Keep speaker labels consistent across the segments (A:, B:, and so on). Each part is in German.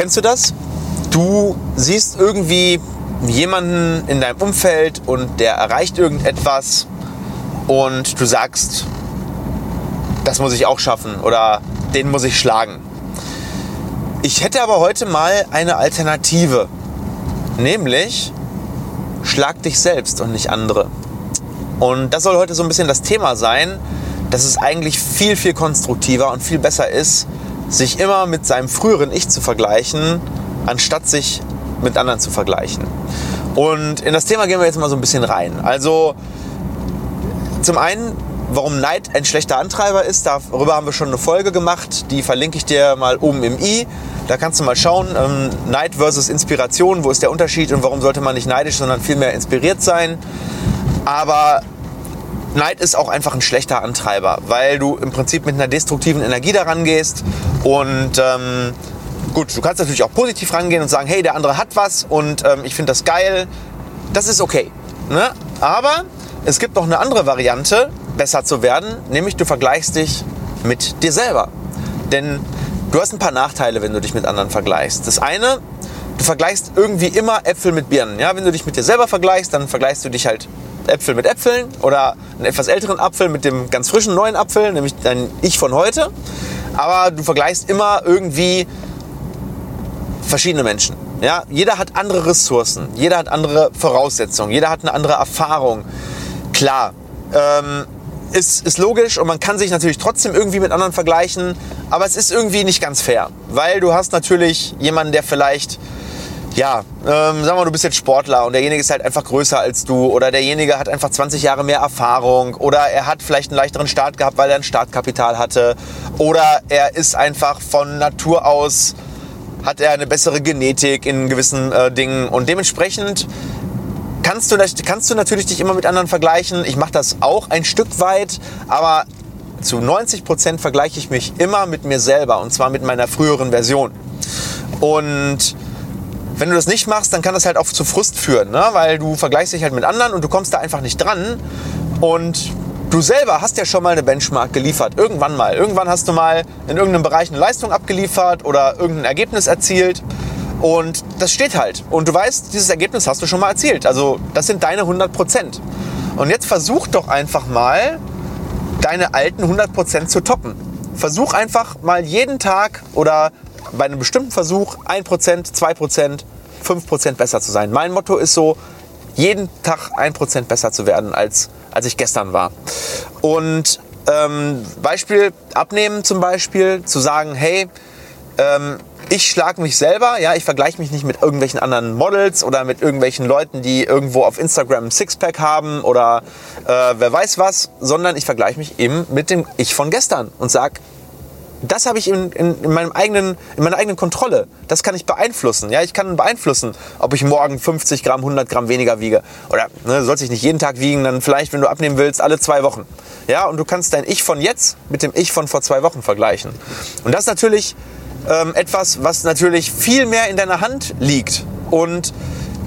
A: Kennst du das? Du siehst irgendwie jemanden in deinem Umfeld und der erreicht irgendetwas und du sagst, das muss ich auch schaffen oder den muss ich schlagen. Ich hätte aber heute mal eine Alternative, nämlich schlag dich selbst und nicht andere. Und das soll heute so ein bisschen das Thema sein, dass es eigentlich viel, viel konstruktiver und viel besser ist, sich immer mit seinem früheren Ich zu vergleichen, anstatt sich mit anderen zu vergleichen. Und in das Thema gehen wir jetzt mal so ein bisschen rein. Also zum einen, warum Neid ein schlechter Antreiber ist, darüber haben wir schon eine Folge gemacht, die verlinke ich dir mal oben im i. Da kannst du mal schauen, ähm, Neid versus Inspiration, wo ist der Unterschied und warum sollte man nicht neidisch, sondern vielmehr inspiriert sein. Aber Neid ist auch einfach ein schlechter Antreiber, weil du im Prinzip mit einer destruktiven Energie daran gehst und ähm, Gut, du kannst natürlich auch positiv rangehen und sagen, hey, der andere hat was und ähm, ich finde das geil. Das ist okay. Ne? Aber es gibt noch eine andere Variante, besser zu werden, nämlich du vergleichst dich mit dir selber. Denn du hast ein paar Nachteile, wenn du dich mit anderen vergleichst. Das eine, du vergleichst irgendwie immer Äpfel mit Birnen. Ja? Wenn du dich mit dir selber vergleichst, dann vergleichst du dich halt Äpfel mit Äpfeln oder einen etwas älteren Apfel mit dem ganz frischen neuen Apfel, nämlich dein Ich von heute. Aber du vergleichst immer irgendwie verschiedene Menschen. Ja, jeder hat andere Ressourcen, jeder hat andere Voraussetzungen, jeder hat eine andere Erfahrung. Klar, ähm, ist, ist logisch und man kann sich natürlich trotzdem irgendwie mit anderen vergleichen, aber es ist irgendwie nicht ganz fair, weil du hast natürlich jemanden, der vielleicht, ja, ähm, wir mal, du bist jetzt Sportler und derjenige ist halt einfach größer als du oder derjenige hat einfach 20 Jahre mehr Erfahrung oder er hat vielleicht einen leichteren Start gehabt, weil er ein Startkapital hatte oder er ist einfach von Natur aus hat er eine bessere Genetik in gewissen äh, Dingen und dementsprechend kannst du, kannst du natürlich dich immer mit anderen vergleichen. Ich mache das auch ein Stück weit, aber zu 90 Prozent vergleiche ich mich immer mit mir selber und zwar mit meiner früheren Version. Und wenn du das nicht machst, dann kann das halt auch zu Frust führen, ne? weil du vergleichst dich halt mit anderen und du kommst da einfach nicht dran. Und Du selber hast ja schon mal eine Benchmark geliefert. Irgendwann mal. Irgendwann hast du mal in irgendeinem Bereich eine Leistung abgeliefert oder irgendein Ergebnis erzielt. Und das steht halt. Und du weißt, dieses Ergebnis hast du schon mal erzielt. Also das sind deine 100 Prozent. Und jetzt versuch doch einfach mal, deine alten 100 Prozent zu toppen. Versuch einfach mal jeden Tag oder bei einem bestimmten Versuch 1 Prozent, 2 Prozent, 5 Prozent besser zu sein. Mein Motto ist so, jeden Tag 1 Prozent besser zu werden als als ich gestern war. Und ähm, Beispiel abnehmen zum Beispiel, zu sagen, hey, ähm, ich schlage mich selber, ja, ich vergleiche mich nicht mit irgendwelchen anderen Models oder mit irgendwelchen Leuten, die irgendwo auf Instagram ein Sixpack haben oder äh, wer weiß was, sondern ich vergleiche mich eben mit dem Ich von gestern und sage, das habe ich in, in, in, meinem eigenen, in meiner eigenen Kontrolle. Das kann ich beeinflussen. Ja, ich kann beeinflussen, ob ich morgen 50 Gramm, 100 Gramm weniger wiege. Oder ne, sollst dich nicht jeden Tag wiegen, dann vielleicht, wenn du abnehmen willst, alle zwei Wochen. Ja, und du kannst dein Ich von jetzt mit dem Ich von vor zwei Wochen vergleichen. Und das ist natürlich ähm, etwas, was natürlich viel mehr in deiner Hand liegt. Und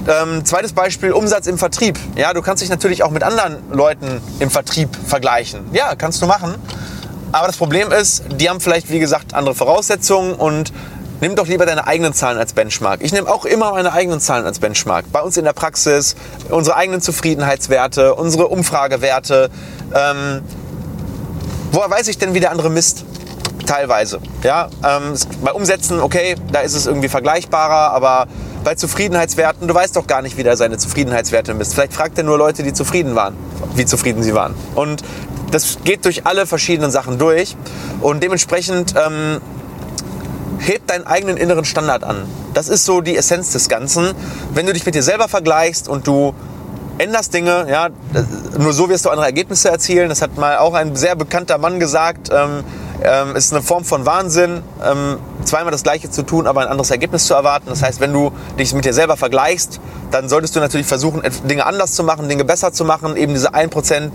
A: ähm, zweites Beispiel, Umsatz im Vertrieb. Ja, du kannst dich natürlich auch mit anderen Leuten im Vertrieb vergleichen. Ja, kannst du machen. Aber das Problem ist, die haben vielleicht, wie gesagt, andere Voraussetzungen und nimm doch lieber deine eigenen Zahlen als Benchmark. Ich nehme auch immer meine eigenen Zahlen als Benchmark. Bei uns in der Praxis, unsere eigenen Zufriedenheitswerte, unsere Umfragewerte. Ähm, woher weiß ich denn, wie der andere misst? Teilweise. Ja, ähm, bei Umsätzen, okay, da ist es irgendwie vergleichbarer, aber bei Zufriedenheitswerten, du weißt doch gar nicht, wie der seine Zufriedenheitswerte misst. Vielleicht fragt er nur Leute, die zufrieden waren, wie zufrieden sie waren. Und das geht durch alle verschiedenen Sachen durch und dementsprechend ähm, hebt deinen eigenen inneren Standard an. Das ist so die Essenz des Ganzen. Wenn du dich mit dir selber vergleichst und du änderst Dinge, ja, nur so wirst du andere Ergebnisse erzielen. Das hat mal auch ein sehr bekannter Mann gesagt. Ähm, ähm, ist eine Form von Wahnsinn, ähm, zweimal das Gleiche zu tun, aber ein anderes Ergebnis zu erwarten. Das heißt, wenn du dich mit dir selber vergleichst, dann solltest du natürlich versuchen, Dinge anders zu machen, Dinge besser zu machen, eben diese 1%,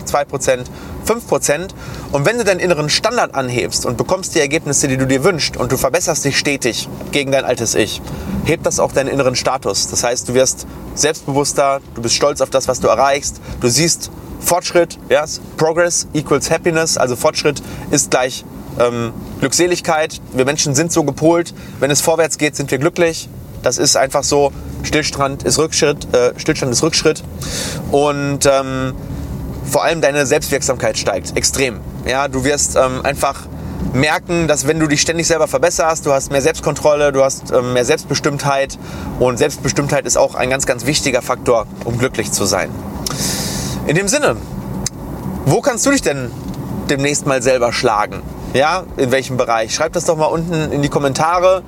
A: 2%, 5%. Und wenn du deinen inneren Standard anhebst und bekommst die Ergebnisse, die du dir wünschst und du verbesserst dich stetig gegen dein altes Ich, hebt das auch deinen inneren Status. Das heißt, du wirst selbstbewusster, du bist stolz auf das, was du erreichst, du siehst Fortschritt, yes, Progress equals Happiness, also Fortschritt ist gleich ähm, Glückseligkeit. Wir Menschen sind so gepolt, wenn es vorwärts geht, sind wir glücklich. Das ist einfach so. Stillstand ist Rückschritt, äh, Stillstand ist Rückschritt. Und ähm, vor allem deine Selbstwirksamkeit steigt extrem. Ja, du wirst ähm, einfach merken, dass wenn du dich ständig selber verbesserst, du hast mehr Selbstkontrolle, du hast ähm, mehr Selbstbestimmtheit und Selbstbestimmtheit ist auch ein ganz, ganz wichtiger Faktor, um glücklich zu sein. In dem Sinne, wo kannst du dich denn demnächst mal selber schlagen? Ja, in welchem Bereich? Schreib das doch mal unten in die Kommentare.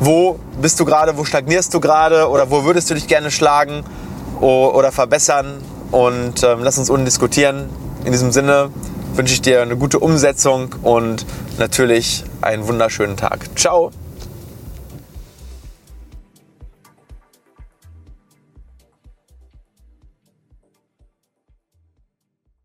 A: Wo bist du gerade? Wo stagnierst du gerade? Oder wo würdest du dich gerne schlagen oder verbessern? Und ähm, lass uns unten diskutieren. In diesem Sinne, wünsche ich dir eine gute Umsetzung und natürlich einen wunderschönen Tag. Ciao!